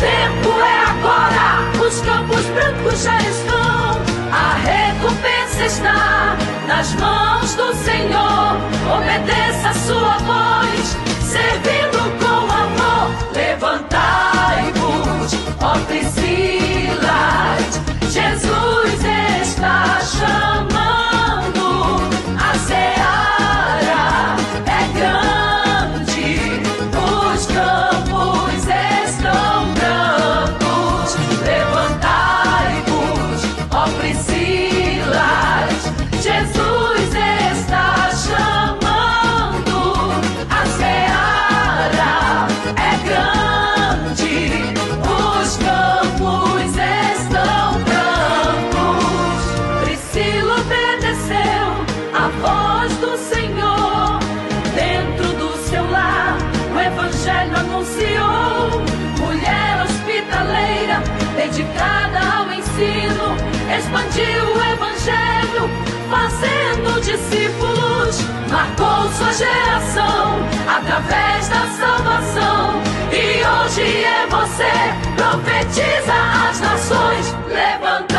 Tempo é agora, os campos brancos já estão. A recompensa está nas mãos do Senhor. Obedeça a sua voz, você profetiza as nações. Levantar,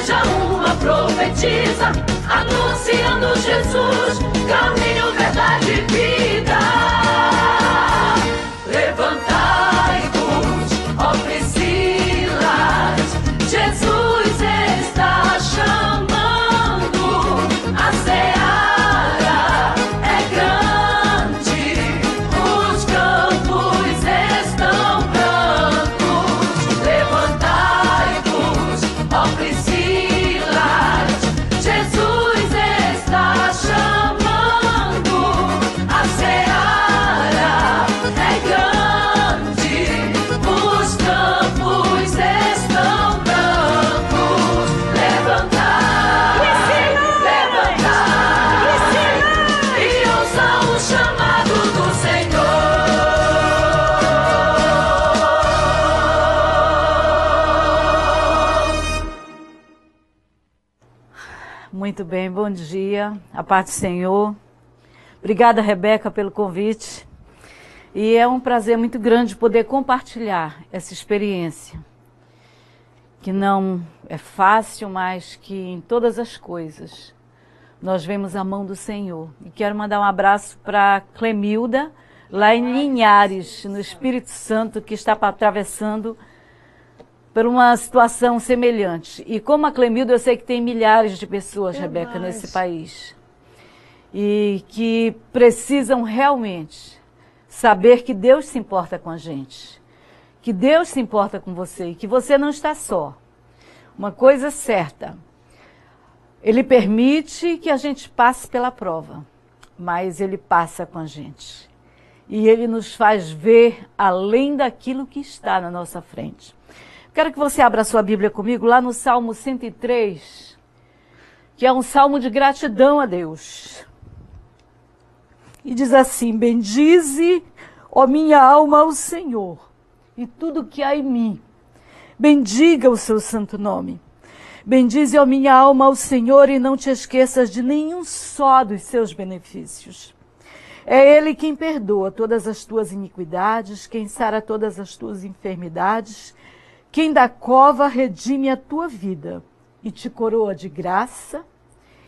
seja uma profetisa, anunciando Jesus, caminho, verdade e vida. Bom dia. A paz do Senhor. Obrigada, Rebeca, pelo convite. E é um prazer muito grande poder compartilhar essa experiência. Que não é fácil, mas que em todas as coisas nós vemos a mão do Senhor. E quero mandar um abraço para Clemilda, lá em Linhares, no Espírito Santo, que está atravessando por uma situação semelhante. E como a Clemilda, eu sei que tem milhares de pessoas, Rebeca, nesse país. E que precisam realmente saber que Deus se importa com a gente. Que Deus se importa com você e que você não está só. Uma coisa certa, Ele permite que a gente passe pela prova, mas Ele passa com a gente. E Ele nos faz ver além daquilo que está na nossa frente. Quero que você abra sua Bíblia comigo lá no Salmo 103, que é um salmo de gratidão a Deus. E diz assim: Bendize, ó minha alma, ao Senhor, e tudo que há em mim. Bendiga o seu santo nome. Bendize, ó minha alma, ao Senhor, e não te esqueças de nenhum só dos seus benefícios. É Ele quem perdoa todas as tuas iniquidades, quem sara todas as tuas enfermidades, quem da cova redime a tua vida e te coroa de graça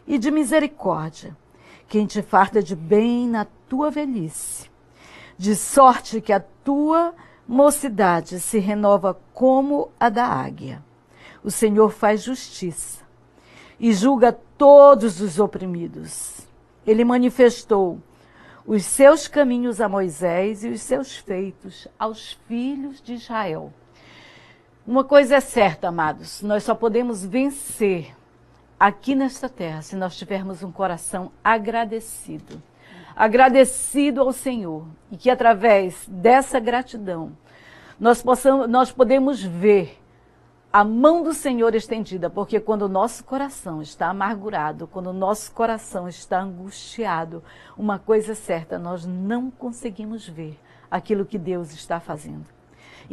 e de misericórdia, quem te farta de bem na tua velhice, de sorte que a tua mocidade se renova como a da águia. O Senhor faz justiça e julga todos os oprimidos. Ele manifestou os seus caminhos a Moisés e os seus feitos aos filhos de Israel. Uma coisa é certa, amados, nós só podemos vencer aqui nesta terra se nós tivermos um coração agradecido. Agradecido ao Senhor e que através dessa gratidão nós, possamos, nós podemos ver a mão do Senhor estendida, porque quando o nosso coração está amargurado, quando o nosso coração está angustiado, uma coisa é certa, nós não conseguimos ver aquilo que Deus está fazendo.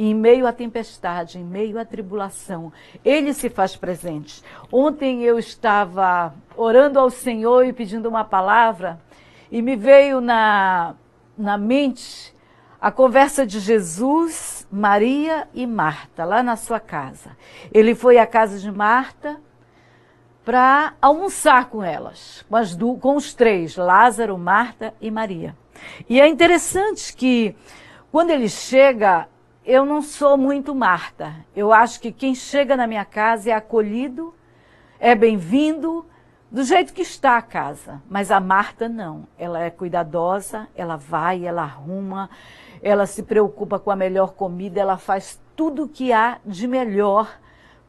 Em meio à tempestade, em meio à tribulação, Ele se faz presente. Ontem eu estava orando ao Senhor e pedindo uma palavra, e me veio na, na mente a conversa de Jesus, Maria e Marta, lá na sua casa. Ele foi à casa de Marta para almoçar com elas, com, com os três, Lázaro, Marta e Maria. E é interessante que quando ele chega, eu não sou muito Marta. Eu acho que quem chega na minha casa é acolhido, é bem-vindo, do jeito que está a casa. Mas a Marta não. Ela é cuidadosa, ela vai, ela arruma, ela se preocupa com a melhor comida, ela faz tudo o que há de melhor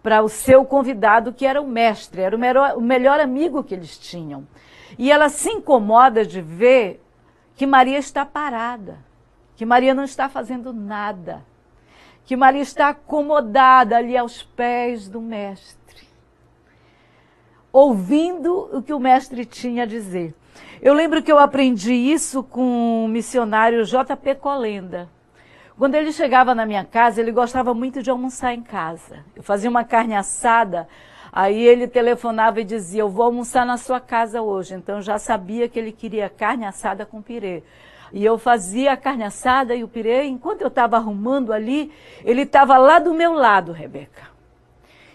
para o seu convidado, que era o mestre, era o melhor, o melhor amigo que eles tinham. E ela se incomoda de ver que Maria está parada, que Maria não está fazendo nada, que Maria está acomodada ali aos pés do Mestre, ouvindo o que o Mestre tinha a dizer. Eu lembro que eu aprendi isso com o missionário J.P. Colenda. Quando ele chegava na minha casa, ele gostava muito de almoçar em casa. Eu fazia uma carne assada, aí ele telefonava e dizia: Eu vou almoçar na sua casa hoje. Então eu já sabia que ele queria carne assada com pirê. E eu fazia a carne assada e o pirê, enquanto eu estava arrumando ali, ele estava lá do meu lado, Rebeca.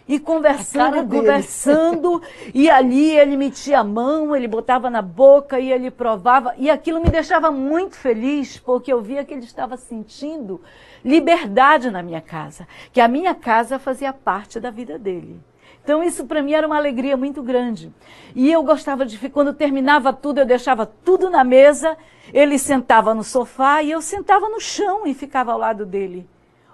E conversando, conversando, e ali ele metia a mão, ele botava na boca e ele provava, e aquilo me deixava muito feliz, porque eu via que ele estava sentindo liberdade na minha casa, que a minha casa fazia parte da vida dele. Então isso para mim era uma alegria muito grande. E eu gostava de, quando terminava tudo, eu deixava tudo na mesa, ele sentava no sofá e eu sentava no chão e ficava ao lado dele,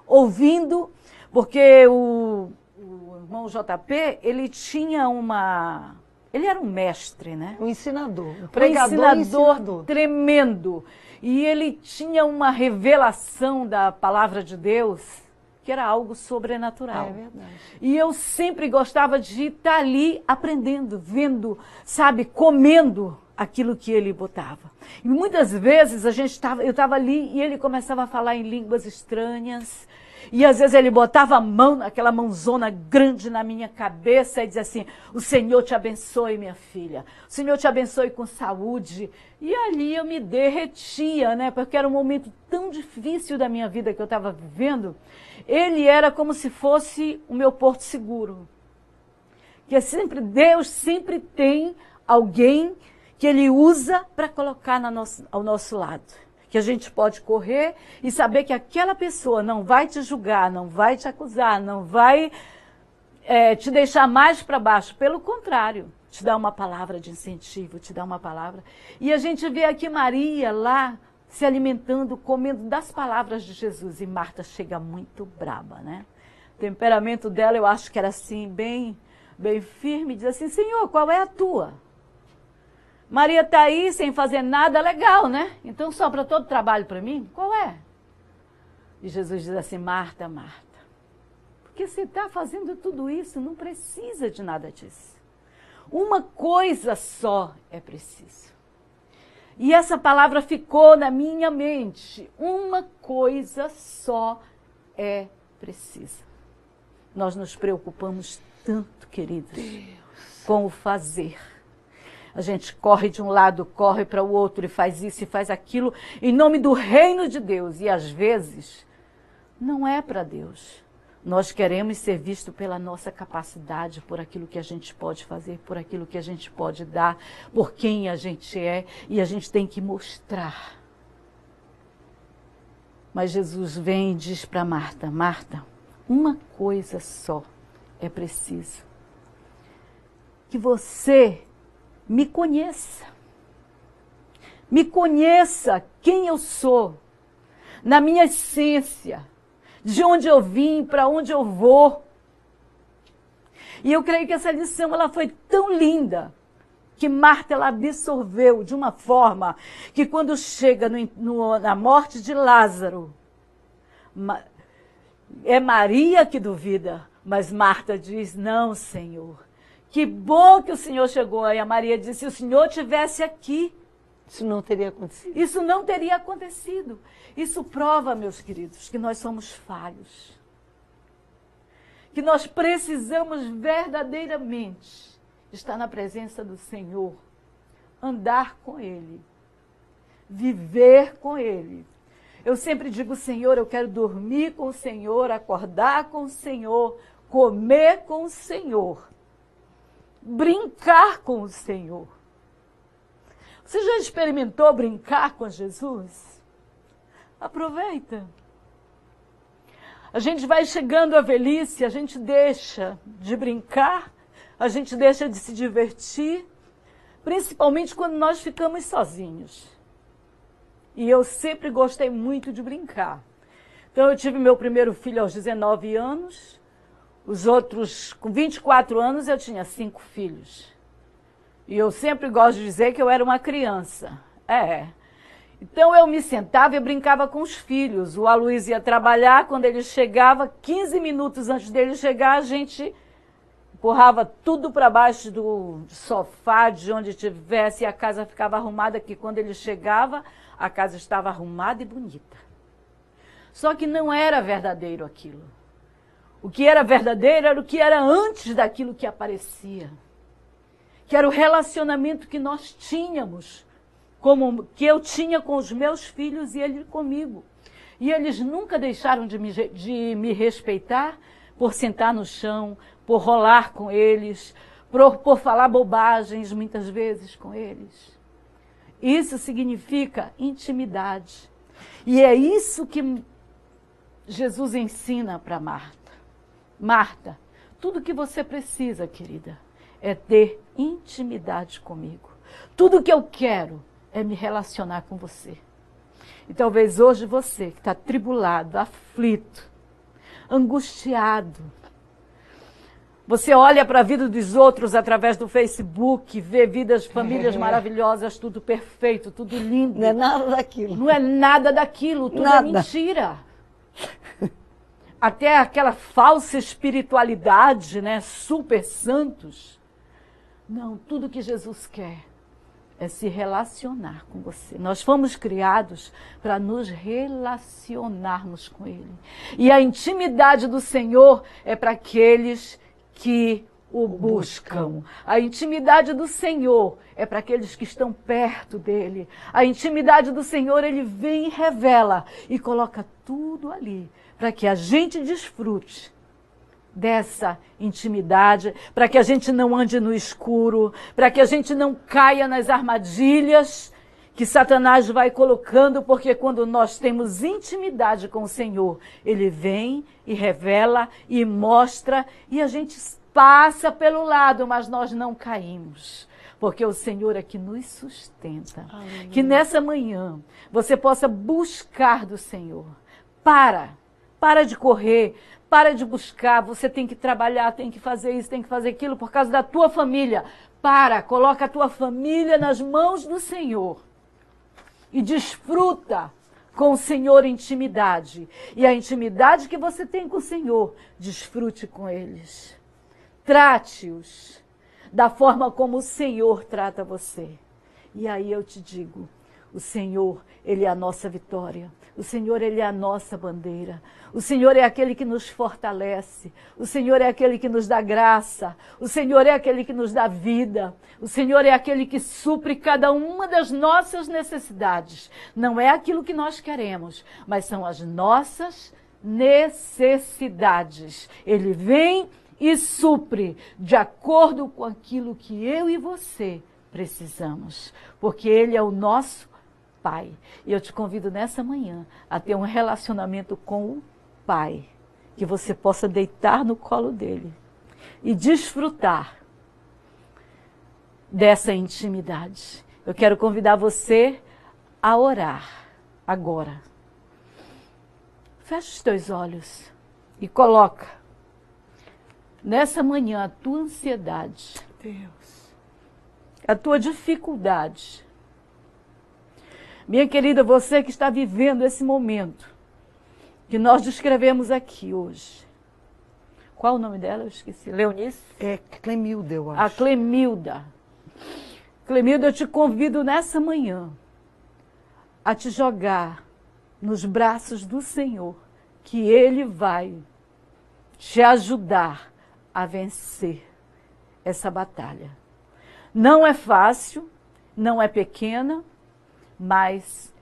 ouvindo, porque o, o irmão JP, ele tinha uma ele era um mestre, né? Um ensinador, um pregador um ensinador, ensinador tremendo. E ele tinha uma revelação da palavra de Deus era algo sobrenatural. É verdade. E eu sempre gostava de estar ali aprendendo, vendo, sabe, comendo aquilo que ele botava. E muitas vezes a gente tava, eu estava ali e ele começava a falar em línguas estranhas. E às vezes ele botava a mão, aquela mãozona grande na minha cabeça e dizia assim: O Senhor te abençoe, minha filha. O Senhor te abençoe com saúde. E ali eu me derretia, né? Porque era um momento tão difícil da minha vida que eu estava vivendo. Ele era como se fosse o meu porto seguro. Que é sempre, Deus sempre tem alguém que ele usa para colocar nosso, ao nosso lado que a gente pode correr e saber que aquela pessoa não vai te julgar, não vai te acusar, não vai é, te deixar mais para baixo. Pelo contrário, te dá uma palavra de incentivo, te dá uma palavra. E a gente vê aqui Maria lá se alimentando, comendo das palavras de Jesus. E Marta chega muito braba, né? O temperamento dela, eu acho que era assim, bem, bem firme, diz assim: Senhor, qual é a tua? Maria está aí sem fazer nada legal, né? Então sobra todo o trabalho para mim? Qual é? E Jesus diz assim: Marta, Marta, porque você está fazendo tudo isso, não precisa de nada disso. Uma coisa só é preciso. E essa palavra ficou na minha mente. Uma coisa só é preciso. Nós nos preocupamos tanto, queridos, Deus. com o fazer a gente corre de um lado, corre para o outro e faz isso e faz aquilo em nome do reino de Deus. E às vezes não é para Deus. Nós queremos ser vistos pela nossa capacidade, por aquilo que a gente pode fazer, por aquilo que a gente pode dar, por quem a gente é, e a gente tem que mostrar. Mas Jesus vem e diz para Marta: Marta, uma coisa só é preciso. Que você me conheça. Me conheça quem eu sou, na minha essência, de onde eu vim, para onde eu vou. E eu creio que essa lição ela foi tão linda que Marta ela absorveu de uma forma que quando chega no, no, na morte de Lázaro, é Maria que duvida, mas Marta diz: Não, Senhor, que bom que o Senhor chegou. Aí a Maria disse: se o Senhor tivesse aqui. Isso não teria acontecido. Isso não teria acontecido. Isso prova, meus queridos, que nós somos falhos. Que nós precisamos verdadeiramente estar na presença do Senhor, andar com Ele, viver com Ele. Eu sempre digo, Senhor, eu quero dormir com o Senhor, acordar com o Senhor, comer com o Senhor brincar com o Senhor. Você já experimentou brincar com Jesus? Aproveita. A gente vai chegando à velhice, a gente deixa de brincar, a gente deixa de se divertir, principalmente quando nós ficamos sozinhos. E eu sempre gostei muito de brincar. Então eu tive meu primeiro filho aos 19 anos, os outros, com 24 anos, eu tinha cinco filhos. E eu sempre gosto de dizer que eu era uma criança. É. Então eu me sentava e brincava com os filhos. O Aloysio ia trabalhar, quando ele chegava, 15 minutos antes dele chegar, a gente empurrava tudo para baixo do sofá, de onde tivesse, e a casa ficava arrumada, que quando ele chegava, a casa estava arrumada e bonita. Só que não era verdadeiro aquilo. O que era verdadeiro era o que era antes daquilo que aparecia. Que era o relacionamento que nós tínhamos, como que eu tinha com os meus filhos e ele comigo. E eles nunca deixaram de me, de me respeitar por sentar no chão, por rolar com eles, por, por falar bobagens muitas vezes com eles. Isso significa intimidade. E é isso que Jesus ensina para Marta. Marta, tudo que você precisa, querida, é ter intimidade comigo. Tudo que eu quero é me relacionar com você. E talvez hoje você que está tribulado, aflito, angustiado, você olha para a vida dos outros através do Facebook, vê vidas, famílias é. maravilhosas, tudo perfeito, tudo lindo. Não é nada daquilo. Não é nada daquilo, tudo é nada. é mentira. Até aquela falsa espiritualidade, né? Super santos. Não, tudo que Jesus quer é se relacionar com você. Nós fomos criados para nos relacionarmos com Ele. E a intimidade do Senhor é para aqueles que o buscam. A intimidade do Senhor é para aqueles que estão perto dele. A intimidade do Senhor, ele vem e revela e coloca tudo ali para que a gente desfrute dessa intimidade, para que a gente não ande no escuro, para que a gente não caia nas armadilhas que Satanás vai colocando, porque quando nós temos intimidade com o Senhor, ele vem e revela e mostra e a gente passa pelo lado, mas nós não caímos. Porque o Senhor é que nos sustenta. Que nessa manhã você possa buscar do Senhor. Para, para de correr, para de buscar. Você tem que trabalhar, tem que fazer isso, tem que fazer aquilo por causa da tua família. Para, coloca a tua família nas mãos do Senhor e desfruta com o Senhor intimidade. E a intimidade que você tem com o Senhor, desfrute com eles. Trate-os da forma como o Senhor trata você. E aí eu te digo, o Senhor, ele é a nossa vitória. O Senhor, Ele é a nossa bandeira. O Senhor é aquele que nos fortalece. O Senhor é aquele que nos dá graça. O Senhor é aquele que nos dá vida. O Senhor é aquele que supre cada uma das nossas necessidades. Não é aquilo que nós queremos, mas são as nossas necessidades. Ele vem e supre de acordo com aquilo que eu e você precisamos, porque Ele é o nosso Pai. E eu te convido nessa manhã a ter um relacionamento com o Pai, que você possa deitar no colo dele e desfrutar dessa intimidade. Eu quero convidar você a orar agora. Feche os teus olhos e coloca nessa manhã a tua ansiedade, Deus, a tua dificuldade minha querida, você que está vivendo esse momento que nós descrevemos aqui hoje. Qual o nome dela? Eu esqueci. Leonice? É Clemilda, eu acho. A Clemilda. Clemilda, eu te convido nessa manhã a te jogar nos braços do Senhor, que Ele vai te ajudar a vencer essa batalha. Não é fácil, não é pequena, mas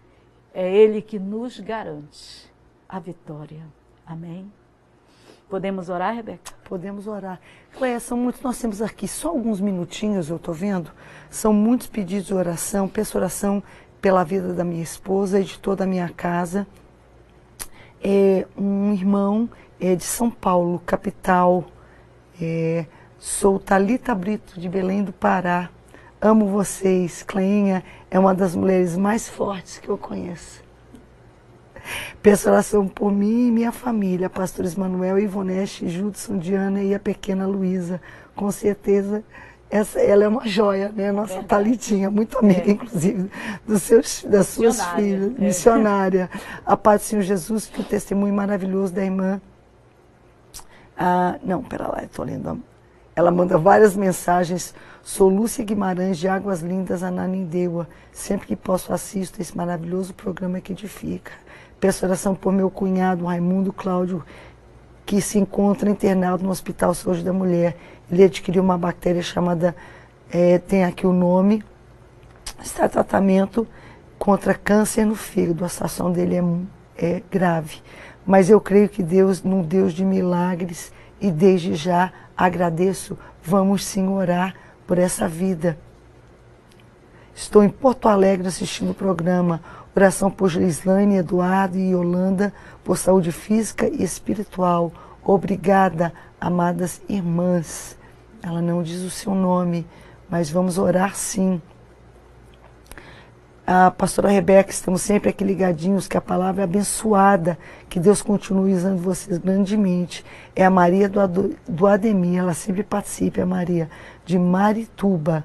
é Ele que nos garante a vitória. Amém? Podemos orar, Rebeca? Podemos orar. Cléia, são muitos, nós temos aqui só alguns minutinhos, eu estou vendo. São muitos pedidos de oração. Peço oração pela vida da minha esposa e de toda a minha casa. É, um irmão é, de São Paulo, capital. É, sou Talita Brito, de Belém do Pará. Amo vocês. Cleinha é uma das mulheres mais fortes que eu conheço. Peço oração por mim e minha família, pastores Manuel, Ivoneste, Judson, Diana e a pequena Luísa. Com certeza essa, ela é uma joia, né? Nossa Verdade. Thalitinha, muito amiga, é. inclusive, dos seus, das suas filhas, é. missionária. A paz do Senhor Jesus, que o testemunho maravilhoso da irmã. Ah, não, pera lá, estou lendo. Ela manda várias mensagens. Sou Lúcia Guimarães, de Águas Lindas, Ananindeua. Sempre que posso assisto esse maravilhoso programa que edifica. Peço oração por meu cunhado, Raimundo Cláudio, que se encontra internado no Hospital Saúde da Mulher ele adquiriu uma bactéria chamada, é, tem aqui o nome, está em tratamento contra câncer no fígado. A situação dele é, é grave. Mas eu creio que Deus, num Deus de milagres, e desde já agradeço, vamos sim orar por essa vida. Estou em Porto Alegre assistindo o programa Oração por Gislaine, Eduardo e Yolanda por saúde física e espiritual. Obrigada, amadas irmãs. Ela não diz o seu nome, mas vamos orar sim. A pastora Rebeca, estamos sempre aqui ligadinhos, que a palavra é abençoada, que Deus continue usando vocês grandemente. É a Maria do, do Ademir, ela sempre participa, é a Maria, de Marituba.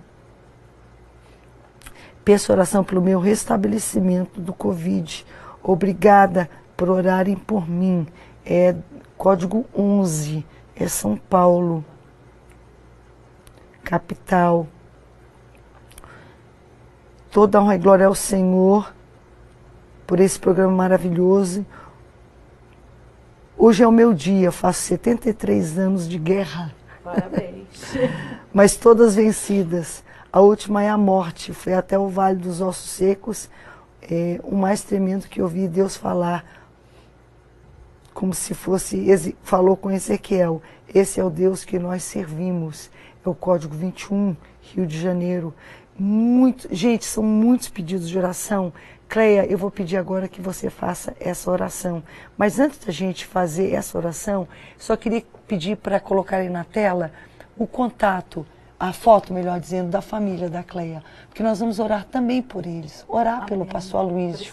Peço oração pelo meu restabelecimento do Covid. Obrigada por orarem por mim. É código 11, é São Paulo capital. Toda honra e glória ao Senhor por esse programa maravilhoso. Hoje é o meu dia, faço 73 anos de guerra. Parabéns. Mas todas vencidas. A última é a morte, foi até o Vale dos Ossos Secos, é, o mais tremendo que eu vi Deus falar, como se fosse, falou com Ezequiel, esse é o Deus que nós servimos é o Código 21, Rio de Janeiro. Muito, gente, são muitos pedidos de oração. Cleia, eu vou pedir agora que você faça essa oração. Mas antes da gente fazer essa oração, só queria pedir para colocar aí na tela o contato, a foto, melhor dizendo, da família da Cleia. Porque nós vamos orar também por eles. Orar Amém. pelo pastor Aloysio.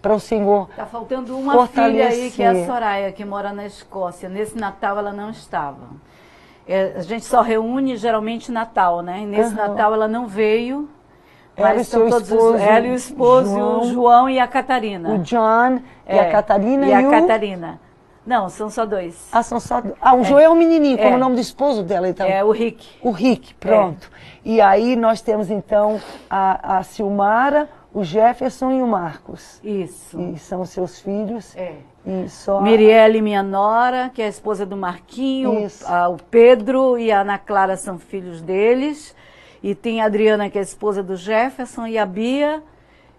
Para o Senhor. Está faltando uma filha aí, que é a Soraya, que mora na Escócia. Nesse Natal ela não estava. É, a gente só reúne geralmente Natal, né? E nesse uhum. Natal ela não veio. Ela, e seu todos esposo, ela e o esposo, João, o João e a Catarina. O John é, e a Catarina e, e a. Catarina. Não, são só dois. Ah, são só dois. Ah, o é. João é o menininho, como é. o nome do esposo dela, então. É, o Rick. O Rick, pronto. É. E aí nós temos, então, a, a Silmara, o Jefferson e o Marcos. Isso. E são seus filhos. É. E só... Mirielle, minha nora, que é a esposa do Marquinho, a, o Pedro e a Ana Clara são filhos deles. E tem a Adriana, que é a esposa do Jefferson, e a Bia,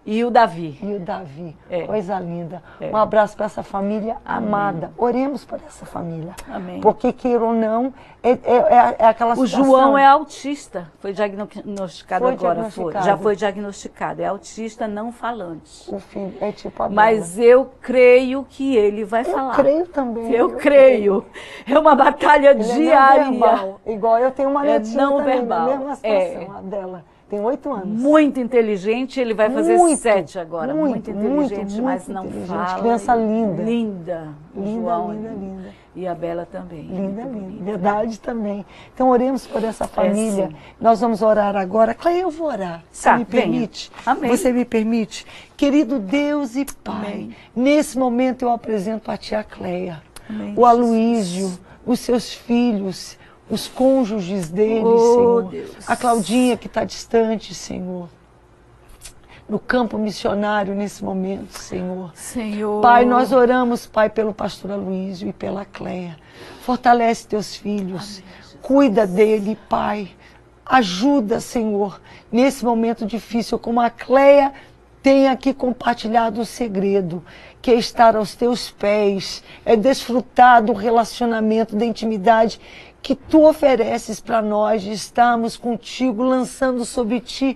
e o Davi. E o Davi. É. Coisa linda. É. Um abraço para essa família Amém. amada. Oremos por essa família. Amém. Porque, queira ou não, é, é, é aquela o situação... O João é autista. Foi diagnosticado foi agora. Diagnosticado. Foi. Já foi diagnosticado. É autista não falante. O filho é tipo a Mas eu creio que ele vai eu falar. Eu creio também. Eu, eu creio. creio. É uma batalha ele é diária. Igual eu tenho uma netinha é não também, verbal. mesma situação, a dela. Tem oito anos. Muito inteligente, ele vai fazer muito, sete agora. Muito, muito inteligente, muito, mas não fala. Criança linda. Linda. Linda, João, linda, linda. E a Bela também. Linda, linda. Verdade também. Então oremos por essa família. É, Nós vamos orar agora. Cleia, eu vou orar. Você tá, me permite? Amém. Você me permite? Querido Deus e Pai, Amém. nesse momento eu apresento a tia Cleia, Amém, o Aloísio, os seus filhos, os cônjuges deles, oh, Senhor. Deus. A Claudinha que está distante, Senhor. No campo missionário nesse momento, Senhor. Senhor. Pai, nós oramos, Pai, pelo pastor Aloysio e pela Cléia. Fortalece teus filhos. Amém, Cuida dele, Pai. Ajuda, Senhor, nesse momento difícil, como a Cléia tem aqui compartilhado o segredo, que é estar aos teus pés, é desfrutar do relacionamento, da intimidade que tu ofereces para nós de estarmos contigo, lançando sobre ti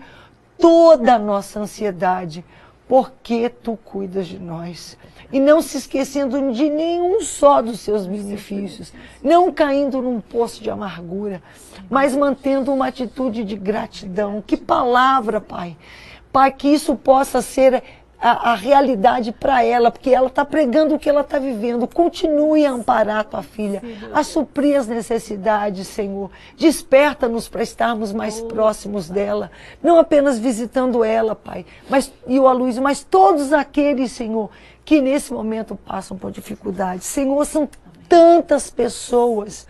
toda a nossa ansiedade, porque tu cuidas de nós. E não se esquecendo de nenhum só dos seus benefícios, não caindo num poço de amargura, mas mantendo uma atitude de gratidão. Que palavra, Pai. Pai, que isso possa ser a, a realidade para ela, porque ela está pregando o que ela está vivendo. Continue a amparar a tua filha, a suprir as necessidades, Senhor. Desperta-nos para estarmos mais próximos dela, não apenas visitando ela, Pai, mas e o Aloysio, mas todos aqueles, Senhor, que nesse momento passam por dificuldades. Senhor, são tantas pessoas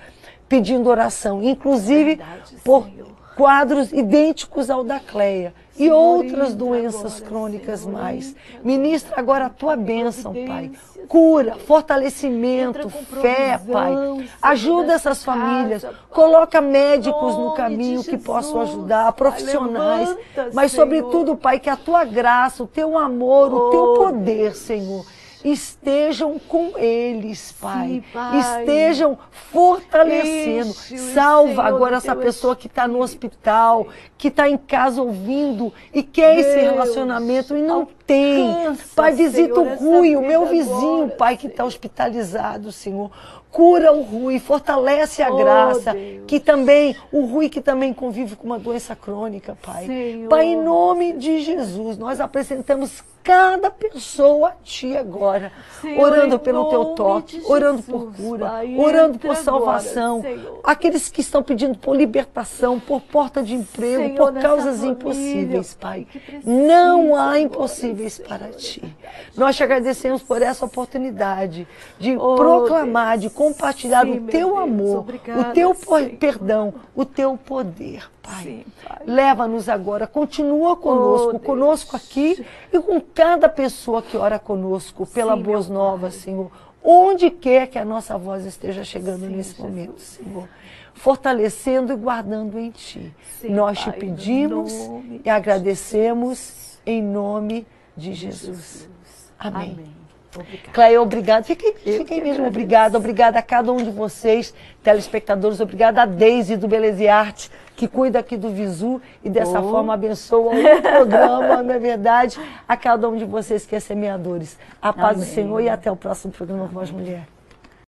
pedindo oração, inclusive Verdade, por Senhor. quadros idênticos ao da Cleia e outras doenças crônicas mais. Ministra agora a tua bênção, Pai. Cura, fortalecimento, fé, Pai. Ajuda essas famílias. Coloca médicos no caminho que possam ajudar, profissionais. Mas, sobretudo, Pai, que a tua graça, o teu amor, o teu poder, Senhor estejam com eles, Pai. Sim, pai. Estejam fortalecendo. Salva Senhor agora essa pessoa que está no hospital, que está em casa ouvindo e quer Deus, esse relacionamento e não tem. Pai, visita o Rui, o meu vizinho, agora, Pai, que está hospitalizado, Senhor cura o Rui, fortalece a oh, graça, Deus. que também, o Rui que também convive com uma doença crônica, Pai. Senhor. Pai, em nome de Jesus, nós apresentamos cada pessoa a Ti agora, Senhor, orando pelo Teu toque, Jesus, orando por cura, Pai, orando por salvação, agora, aqueles que estão pedindo por libertação, por porta de emprego, Senhor, por causas família, impossíveis, Pai. Não há impossíveis para Ti. Nós te agradecemos por essa oportunidade de oh, proclamar, Deus. de compartilhar Sim, o teu amor, Obrigada, o teu Senhor. perdão, o teu poder, Pai. Pai. Leva-nos agora, continua conosco, oh, conosco aqui e com cada pessoa que ora conosco pela Sim, Boas Novas, Senhor. Onde quer que a nossa voz esteja chegando Sim, nesse Jesus. momento, Senhor. Fortalecendo e guardando em Ti. Sim, Nós Pai, te pedimos e agradecemos em nome de Jesus. Jesus. Amém. Amém. Obrigada. Cleia, obrigada. Fiquei, fiquei mesmo obrigada. Obrigada a cada um de vocês, telespectadores. Obrigada a Deise do Beleza e Arte, que cuida aqui do Visu e dessa oh. forma abençoa o programa, na é verdade, a cada um de vocês que é semeadores. A paz Amém. do Senhor e até o próximo programa Voz Mulher.